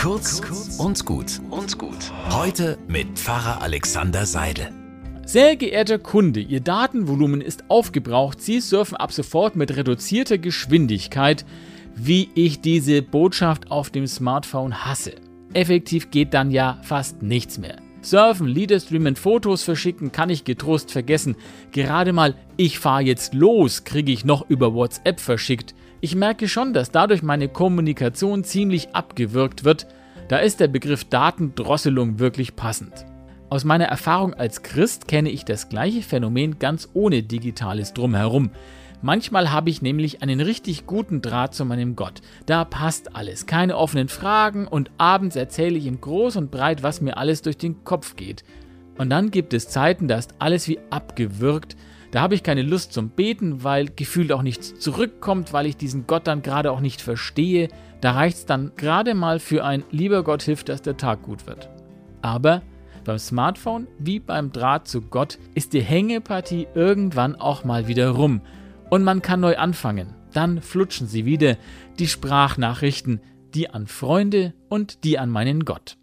Kurz und gut und gut. Heute mit Pfarrer Alexander Seidel. Sehr geehrter Kunde, Ihr Datenvolumen ist aufgebraucht. Sie surfen ab sofort mit reduzierter Geschwindigkeit, wie ich diese Botschaft auf dem Smartphone hasse. Effektiv geht dann ja fast nichts mehr. Surfen, Lieder streamen, Fotos verschicken kann ich getrost vergessen. Gerade mal, ich fahre jetzt los, kriege ich noch über WhatsApp verschickt. Ich merke schon, dass dadurch meine Kommunikation ziemlich abgewürgt wird. Da ist der Begriff Datendrosselung wirklich passend. Aus meiner Erfahrung als Christ kenne ich das gleiche Phänomen ganz ohne digitales Drumherum. Manchmal habe ich nämlich einen richtig guten Draht zu meinem Gott. Da passt alles, keine offenen Fragen und abends erzähle ich ihm groß und breit, was mir alles durch den Kopf geht. Und dann gibt es Zeiten, da ist alles wie abgewürgt, da habe ich keine Lust zum Beten, weil gefühlt auch nichts zurückkommt, weil ich diesen Gott dann gerade auch nicht verstehe. Da reicht es dann gerade mal für ein lieber Gott hilft, dass der Tag gut wird. Aber beim Smartphone wie beim Draht zu Gott ist die Hängepartie irgendwann auch mal wieder rum und man kann neu anfangen. Dann flutschen sie wieder die Sprachnachrichten, die an Freunde und die an meinen Gott.